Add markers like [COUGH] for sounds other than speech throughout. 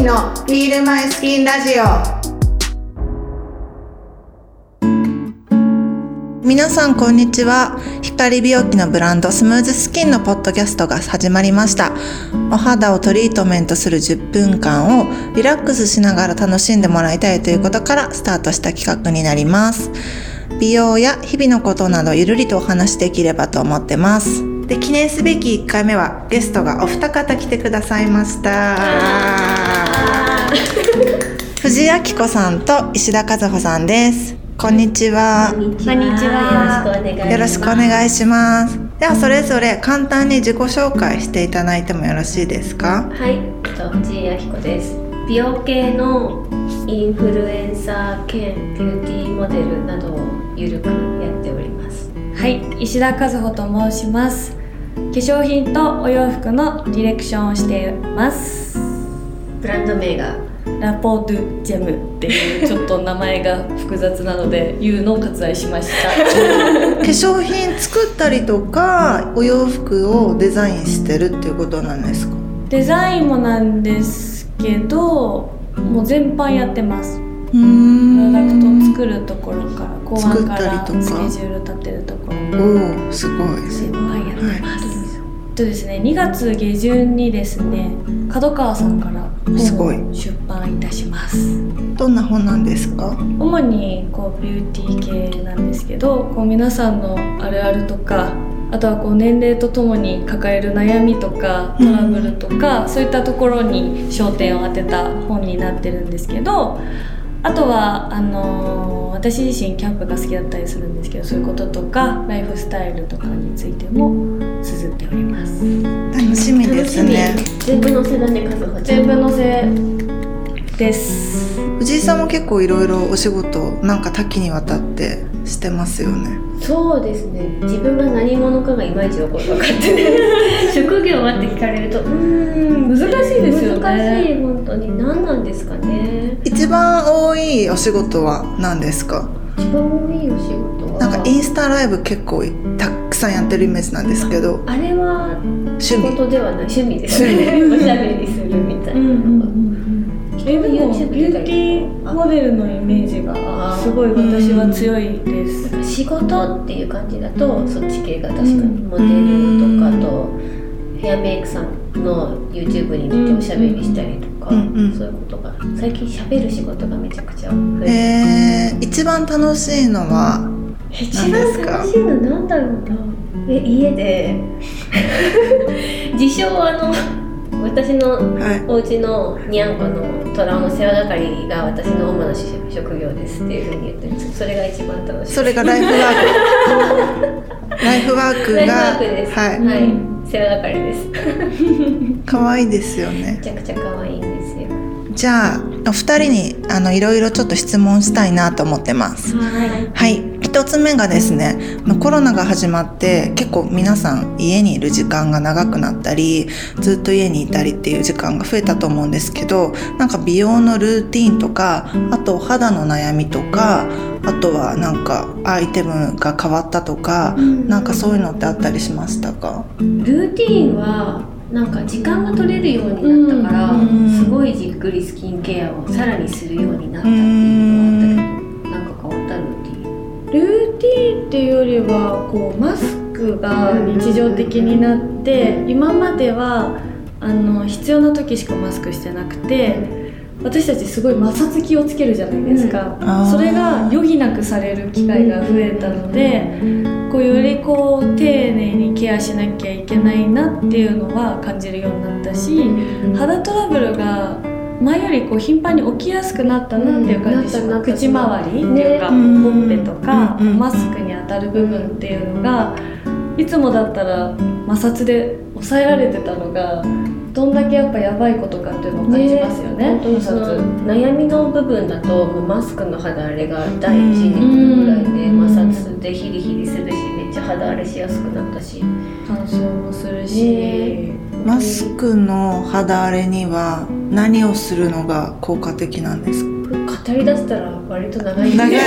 ンのフィールマイスキンラジオ。皆さんこんにちは。光美容器のブランドスムーズスキンのポッドキャストが始まりました。お肌をトリートメントする10分間をリラックスしながら楽しんでもらいたいということからスタートした企画になります。美容や日々のことなどゆるりとお話しできればと思ってます。で記念すべき1回目はゲストがお二方来てくださいました [LAUGHS] 藤井明子さんと石田和穂さんですこんにちはこんにちは。よろしくお願いしますではそれぞれ簡単に自己紹介していただいてもよろしいですか？はい、えっと藤井明子です。美容系のインフルエンサー兼ビューティーモデルなどをゆるくやっております。はい、石田和穂と申します。化粧品とお洋服のディレクションをしています。ブランド名がラポートゥジェムっていうちょっと名前が複雑なので言うのを割愛しました。[LAUGHS] 化粧品作ったりとかお洋服をデザインしてるっていうことなんですか？デザインもなんですけど、もう全般やってます。プロダクト作るところから考案か作ったりとからスケジュール立てるところおおすごい全般やってます。えっとですね、2月下旬にですね、角川さんからすごい。出版いたします。どんな本なんですか？主にこうビューティー系なんですけどこう皆さんのあるあるとかあとはこう年齢とともに抱える悩みとかトラブルとか、そういったところに焦点を当てた本になってるんですけどあとはあのー私自身キャンプが好きだったりするんですけどそういうこととかライフスタイルとかについても綴っております。楽しみですね全部のせだね、和穂ちゃん。全部載せです。藤井さんも結構いろいろお仕事なんか多岐にわたってしてますよね。そうですね。自分が何者かがいまいちよく分かってない。[LAUGHS] 職業はって聞かれると、うーん難しいですよね。難しい本当に。何なんですかね。一番多いお仕事は何ですか？一番多いお仕事は。なんかインスタライブ結構たくさんやってるイメージなんですけど。あれは仕趣味。事ではない。趣味ですね。おしゃべりするみたいな、えでもビューティーモデルのイメージがすごい私は強いです。仕事っていう感じだとそっち系が確かに。モデルとかあとヘアメイクさんの YouTube に出ておしゃべりしたりとか、うん。うん。そういうことが最近しゃべる仕事がめちゃくちゃ増えて、えー、一番楽しいのは一何ですか番楽しいのなんだろうな。え家で。[LAUGHS] 自称あの私のはい。お家のにゃんこの虎の世話係が私の主な職業ですっていうふうに言ってるんですそれが一番楽しい。それがライフワーク。[LAUGHS] ライフワークが。はい。はい、世話係です。可愛いですよね。めちゃくちゃ可愛いんですよ。じゃあお二人にあのいろいろちょっと質問したいなと思ってます。はい。はい一つ目がですねまあコロナが始まって結構皆さん家にいる時間が長くなったりずっと家にいたりっていう時間が増えたと思うんですけどなんか美容のルーティンとかあとお肌の悩みとかあとはなんかアイテムが変わったとかなんかそういうのってあったりしましたか？ルーティーンはなんか時間が取れるようになったから、うん。すごいじっくりスキンケアをさらにするようになったっていうのはっていうよりはこうマスクが日常的になって今まではあの必要な時しかマスクしてなくて私たちすごい摩擦気をつけるじゃないですか、うん。それが余儀なくされる機会が増えたのでこうよりこう丁寧にケアしなきゃいけないなっていうのは感じるようになったし肌トラブルが前よりこう頻繁に起きやすくなったなっていう感じしうんなったなった。ます口周りっていうか、ねほっぺとか、マスクに当たる部分っていうのがいつもだったら摩擦で抑えられてたのがどんだけやっぱやばいことかっていうのを感じますよね。本当にその摩擦。悩みの部分だとマスクの肌荒れが第一にぐらいでうん。摩擦でヒリヒリするしめっちゃ肌荒れしやすくなったし。乾燥もするし、ね。マスクの肌荒れには何をするのが効果的なんですか？語り出したら割と長い長い長い。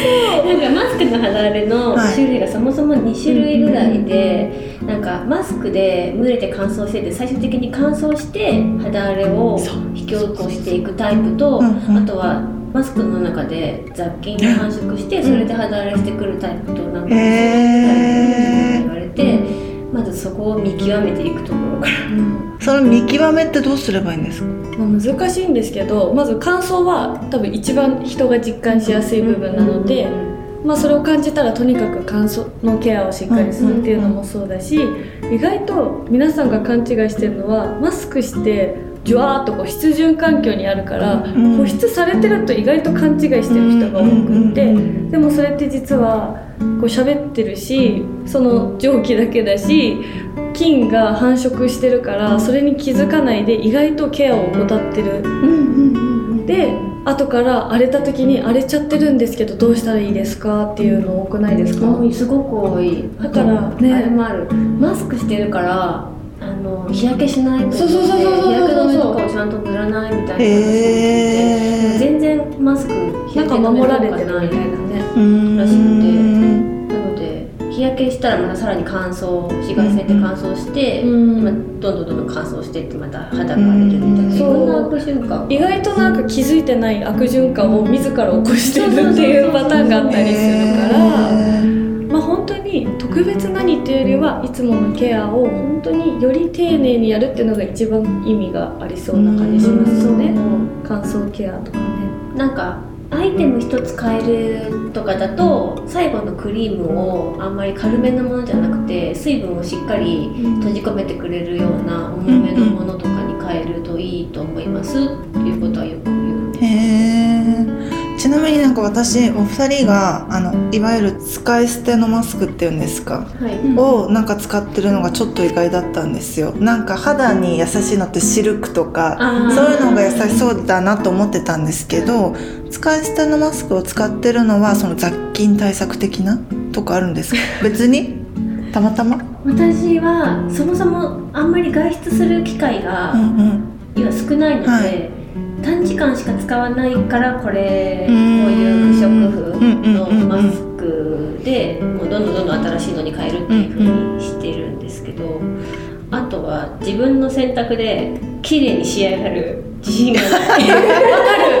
[LAUGHS] なんかマスクの肌荒れの種類がそもそも2種類ぐらいで、なんかマスクで蒸れて乾燥してて最終的に乾燥して肌荒れを引き起こしていくタイプと、あとはマスクの中で雑菌が繁殖してそれで肌荒れしてくるタイプとなんかへー。言われてまずそこを見極めていくところからその見極めってどうすればいいんですか？まあ、難しいんですけどまず乾燥は多分一番人が実感しやすい部分なので、まあ、それを感じたらとにかく乾燥のケアをしっかりするっていうのもそうだし意外と皆さんが勘違いしてるのはマスクしてジュワーっとこう湿潤環境にあるからん保湿されてると意外と勘違いしてる人が多くってでもそれって実はこう喋ってるしその蒸気だけだし菌が繁殖してるからそれに気づかないで意外とケアを怠ってる。で後から荒れた時に荒れちゃってるんですけどどうしたらいいですか？っていうの多くないですか？すごく多い。だからね。あれもある。マスクしてるからあの日焼けしないとそうそうそうそう日焼け止めとかをちゃんと塗らないみたいな全然マスク日なんか焼け止め守られてるとかないみたいなね。らしくなので日焼けしたらまたさらに乾燥紫外線で乾燥して、うん。まあ、どんどんどんどん乾燥してってまた肌が荒れるみたいな、うん。な悪循環意外となんか気づいてない悪循環を自ら起こしてるっていうパターンがあったりするからまあ本当に特別何っていうよりはいつものケアを本当により丁寧にやるっていうのが一番意味がありそうな感じしますよね。乾燥ケアとかね。なんかアイテム一つ買えるとかだと最後のクリームをあんまり軽めのものじゃなくて水分をしっかり閉じ込めてくれるような重めのものとかに変えるといいと思います。っていうことはよくなみになんか私お二人があのいわゆる使い捨てのマスクっていうんですか？はい。をなんか使ってるのがちょっと意外だったんですよ。なんか肌に優しいのってシルクとかそういうのが優しそうだなと思ってたんですけど使い捨てのマスクを使ってるのはその雑菌対策的なとかあるんですか？[LAUGHS] 別に？たまたま？私はそもそもあんまり外出する機会がうんうん。今少ないので、はい短時間しか使わないからこれうこういう不織布のマスクでもうどんどんどんどん新しいのに変えるっていう風にしてるんですけどあとは自分の選択で綺麗に仕上がる自信がない。[LAUGHS] なんかシル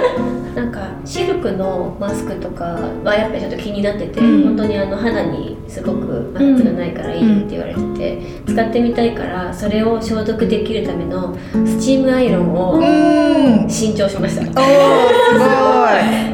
クのマスクとかはやっぱりちょっと気になってて、うん。本当にあの肌にすごく摩擦がないからいいよって言われてて、使ってみたいからそれを消毒できるためのスチームアイロンをうん。新調しました。おーす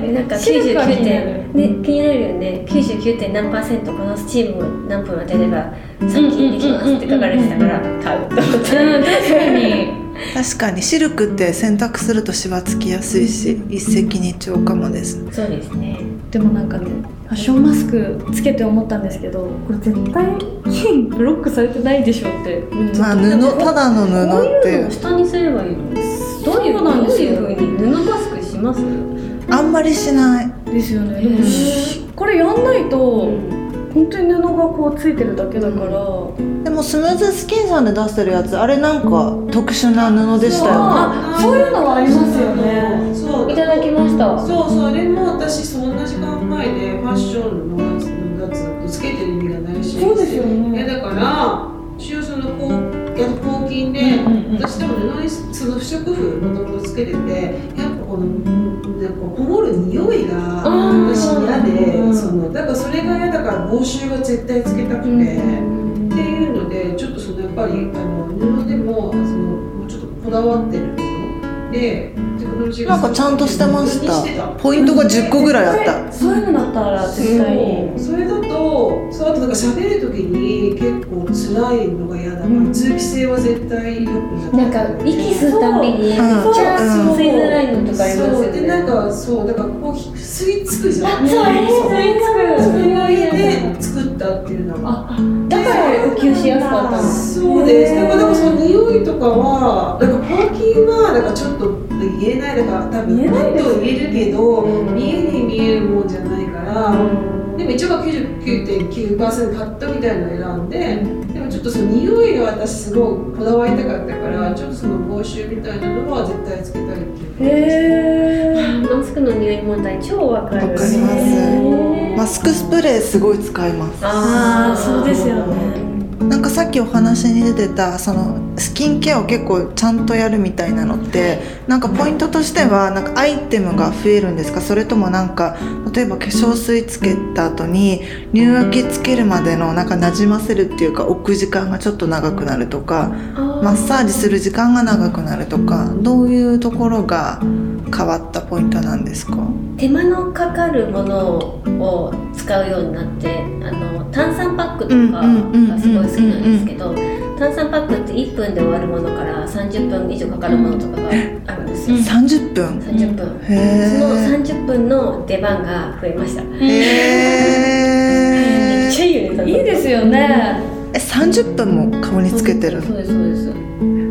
え [LAUGHS] なんかシルクは99気になる。点ね気になるよね。99点何パーセントこのスチームを何分当てれば殺菌できますって書かれてたから買うと思ってうん確かに。ごい確かにシルクって洗濯するとシワつきやすいし一石二鳥かもですそうですね。でもなんかねファッションマスクつけて思ったんですけどこれ絶対菌ブロックされてないでしょってまあ布ただの布って。こういうのを下にすればいいの？どういうそういう風に布マスクします？あんまりしない。ですよね。これやんないと本当に布がこうついてるだけだから、でもスムーズスキンさんで出してるやつあれなんか特殊な布でしたよね。あそういうのはありますよね。そう。いただきました。そうそれも私そんな時間前でファッションのやつのやつつけてる意味がないし。そうですよね。いやだから一応そのこうや抗菌で、私でも布にその不織布もともとつけててやっぱこのなんかこもる匂いが私嫌で、うん。そのだからそれが嫌だから防臭は絶対つけたくて、っていうのでちょっとそのやっぱりあの布でもそのもうちょっとこだわってるものでなんかちゃんとしてました。た。ポイントが10個ぐらいあった。そういうのだったら絶対そうそれだとそうあとなんか喋る時に辛いのが嫌だから、うん。通気性は絶対良くななんか息吸うたんびにめっちうんゃうん。吸いづらいのとかありますよそうでなんねかそうだからこう吸い付くじゃん。そう吸い付くそれが嫌で作ったっていうのが。あだから呼吸しやすかったそうです。だから、その匂いとかは、なんか抗菌は、なんかちょっと言えない、だから多分、言えないですもっと言えるけど、うん。見えに見えるもんじゃないから、でも一応は99.9%カットみたいなのを選んで、でもちょっとその匂いが私すごいこだわりたかったから、ちょっとその防臭みたいなのは絶対つけたいっていう。へマスクの匂い問題超わかる。わかります。マスクスプレーすごい使います。ああそうですよねなんかさっききお話に出てたそのスキンケアを結構ちゃんとやるみたいなのってなんかポイントとしてはなんかアイテムが増えるんですか？それともなんか例えば化粧水つけた後に乳液つけるまでのなんかなじませるっていうか置く時間がちょっと長くなるとかマッサージする時間が長くなるとかどういうところが変わったポイントなんですか？手間のかかるものを使うようになってあの炭酸パックとかがすごい好きなんですけど炭酸パックって1分で終わるものから30分以上かかるものとかがあるんですよ、30分？30分。へそのー30分の出番が増えました。めっちゃいいよねいいですよねえ30分も顔につけてる？のそうですそうです。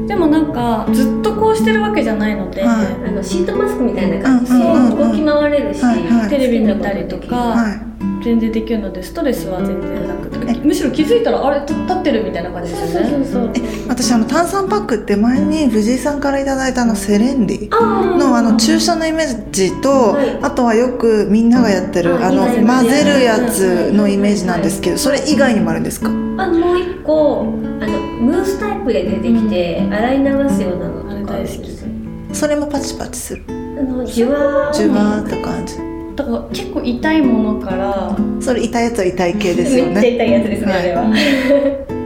でもなんかずっとこうしてるわけじゃないので、はい。あのシートマスクみたいな感じでうんうんうんうん。動き回れるし、はいはい。テレビ見たりとかはい全然できるのでストレスは全然なくて。むしろ気づいたらあれ立ってるみたいな感じですそうよねそうそう。私あの炭酸パックって前に藤井さんからいただいたあのセレンディあのあの注射のイメージと、はい。あとはよくみんながやってるああの混ぜるやつのイメージなんですけどそれ以外にもあるんですか？あもう一個あのムースタイプで出てきて、洗い流すようなのとか大好きで。すそれもパチパチする。あのジュワー。ジュワーって感じだから結構痛いものからそれ痛いやつは痛い系ですよめっちゃね痛いやつですね、あれは。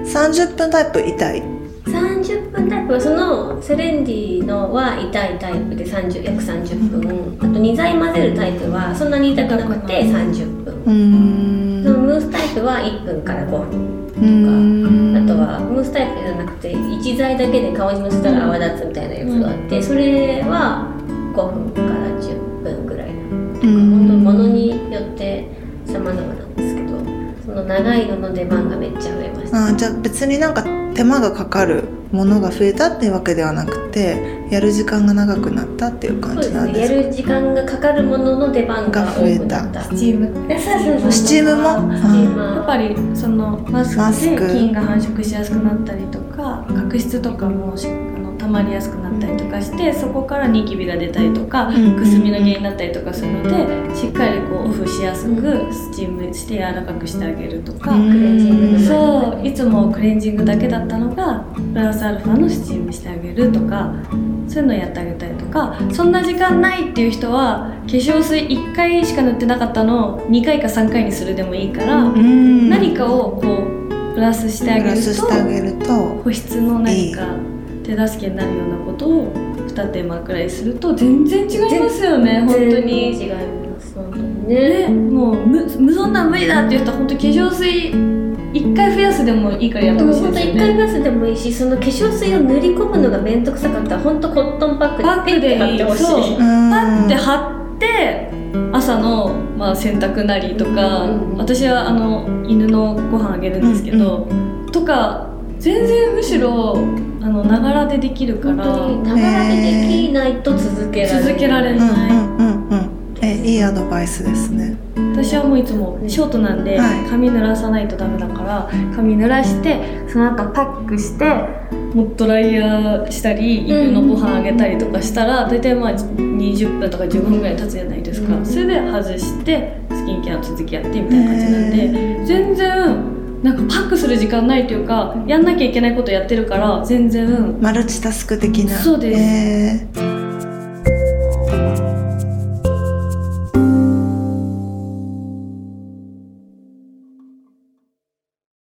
30分タイプ痛い？30分タイプはそのセレンディのは痛いタイプで30約30分。あと2剤混ぜるタイプはそんなに痛くなくて30分。うーん。そのムースタイプは1分から5分うーん。あとはムースタイプじゃなくて1剤だけで顔にのせたら泡立つみたいなやつがあって、それは5分から10分ぐらいな。う本当によって様々なんですけどその長いのの出番がめっちゃ増えました。あーじゃあ別になんか手間がかかるものが増えたっていうわけではなくてやる時間が長くなったっていう感じなんですか？やる時間がかかるものの出番が多くなった。スチームえそうそうそうスチームも？スチーム。やっぱりそのマスマスク。クで菌が繁殖しやすくなったりとか角質とかもしあの溜まりやすくなったりとかしてそこからニキビが出たりとかうんくすみの原因になったりとかするのでしっかりこうオフしやすくスチームして柔らかくしてあげるとか、うんクレンジングのそういつもクレンジングだけだったのがプラスアルファのスチームしてあげるとかそういうのやってあげたりとか。そんな時間ないっていう人は化粧水1回しか塗ってなかったのを2回か3回にするでもいいから、うん。何かをこうプラスしてあげると保湿の何か手助けになるようなことを2手間くらいすると全然違いますよね本当に。違います。本当にねね、もう無無そんなん無理だっていう人は本当化粧水1回増やすでもいいからやってほしい本当ですよね。一回ガスでもいいしその化粧水を塗り込むのが面倒くさかったら本当コットンパックパックででペッて貼ってほしい。パッて貼って朝の、まあ、洗濯なりとか、うん私はあの犬のご飯あげるんですけど、とか全然むしろあのながらでできるから本当にながらでできないと続けられない。続けられうんない、うんうんうん。えいいアドバイスですね。私はもういつもショートなんで、はい。髪濡らさないとダメだから髪濡らしてその後パックしてもうドライヤーしたり犬のご飯あげたりとかしたら大体まあ20分とか15分ぐらい経つじゃないですか、うんそれで外してスキンケアの続きやってみたいな感じなんで全然なんかパックする時間ないというかやんなきゃいけないことやってるから全然。マルチタスク的な。そうです。えー